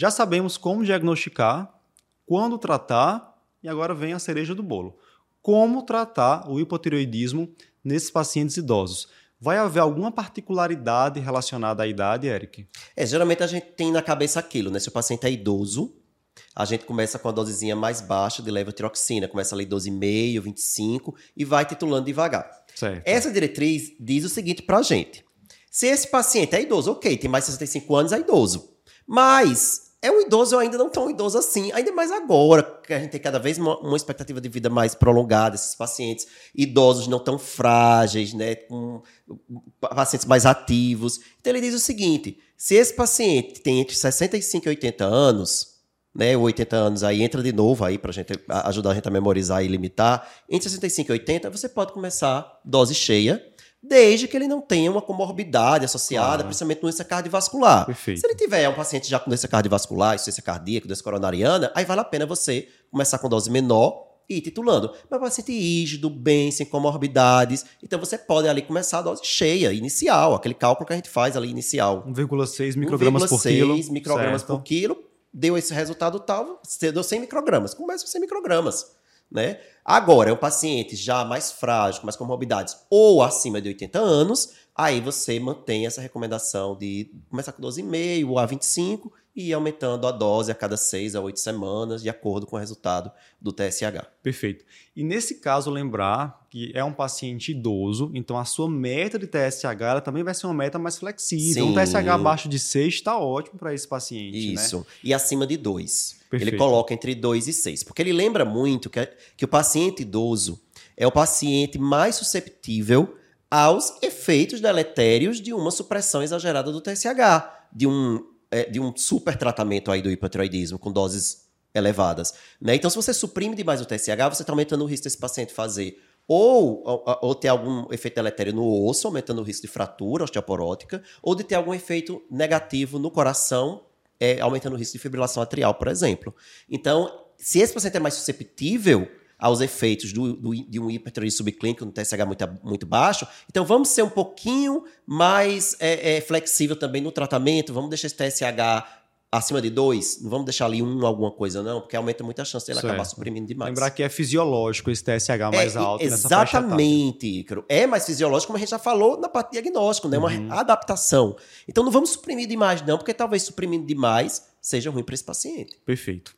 Já sabemos como diagnosticar, quando tratar e agora vem a cereja do bolo. Como tratar o hipotireoidismo nesses pacientes idosos? Vai haver alguma particularidade relacionada à idade, Eric? É, geralmente a gente tem na cabeça aquilo, né? Se o paciente é idoso, a gente começa com a dosezinha mais baixa de levotiroxina, começa ali 12,5, 25 e vai titulando devagar. Certo. Essa diretriz diz o seguinte pra gente. Se esse paciente é idoso, ok, tem mais de 65 anos, é idoso. Mas é um idoso ainda não tão idoso assim, ainda mais agora, que a gente tem cada vez uma, uma expectativa de vida mais prolongada, esses pacientes idosos não tão frágeis, né, com pacientes mais ativos. Então ele diz o seguinte, se esse paciente tem entre 65 e 80 anos, né, 80 anos aí entra de novo aí para gente ajudar a gente a memorizar e limitar, entre 65 e 80 você pode começar dose cheia, desde que ele não tenha uma comorbidade associada, Claro. principalmente doença cardiovascular. Perfeito. Se ele tiver um paciente já com doença cardiovascular, insuficiência cardíaca, doença coronariana, aí vale a pena você começar com dose menor e ir titulando. Mas paciente rígido, bem, sem comorbidades, então você pode ali começar a dose cheia, inicial, aquele cálculo que a gente faz ali inicial. 1,6 microgramas por quilo. 1,6 microgramas certo. por quilo, deu esse resultado tal, você deu 100 microgramas, começa com 100 microgramas. Né? Agora, é um paciente já mais frágil, com mais comorbidades, ou acima de 80 anos, aí você mantém essa recomendação de começar com 12,5 ou a 25 e ir aumentando a dose a cada 6 a 8 semanas, de acordo com o resultado do TSH. Perfeito. E nesse caso, lembrar que é um paciente idoso, então a sua meta de TSH ela também vai ser uma meta mais flexível. Um Sim. TSH abaixo de 6 está ótimo para esse paciente. Né? Isso. E acima de 2. Perfeito. Ele coloca entre 2 e 6. Porque ele lembra muito que, que o paciente idoso é o paciente mais susceptível aos efeitos deletérios de uma supressão exagerada do TSH, de um, de um super tratamento aí do hipotiroidismo com doses elevadas. Né? Então, se você suprime demais o TSH, você está aumentando o risco desse paciente fazer ou, ou, ou ter algum efeito deletério no osso, aumentando o risco de fratura osteoporótica, ou de ter algum efeito negativo no coração, é, aumentando o risco de fibrilação atrial, por exemplo. Então, se esse paciente é mais susceptível aos efeitos do, do- de um hipertiroidismo subclínico no TSH muito, muito baixo, então vamos ser um pouquinho mais é, é, flexível também no tratamento, vamos deixar esse TSH acima de 2, não vamos deixar ali um alguma coisa não, porque aumenta muito a chance dele Certo. acabar suprimindo demais. Lembrar que é fisiológico esse TSH mais É, alto nessa faixa etária. Exatamente, Ícaro. É mais fisiológico, como a gente já falou na parte de diagnóstico, né? Uma Uhum. adaptação. Então não vamos suprimir demais, não, porque talvez suprimindo demais seja ruim para esse paciente. Perfeito.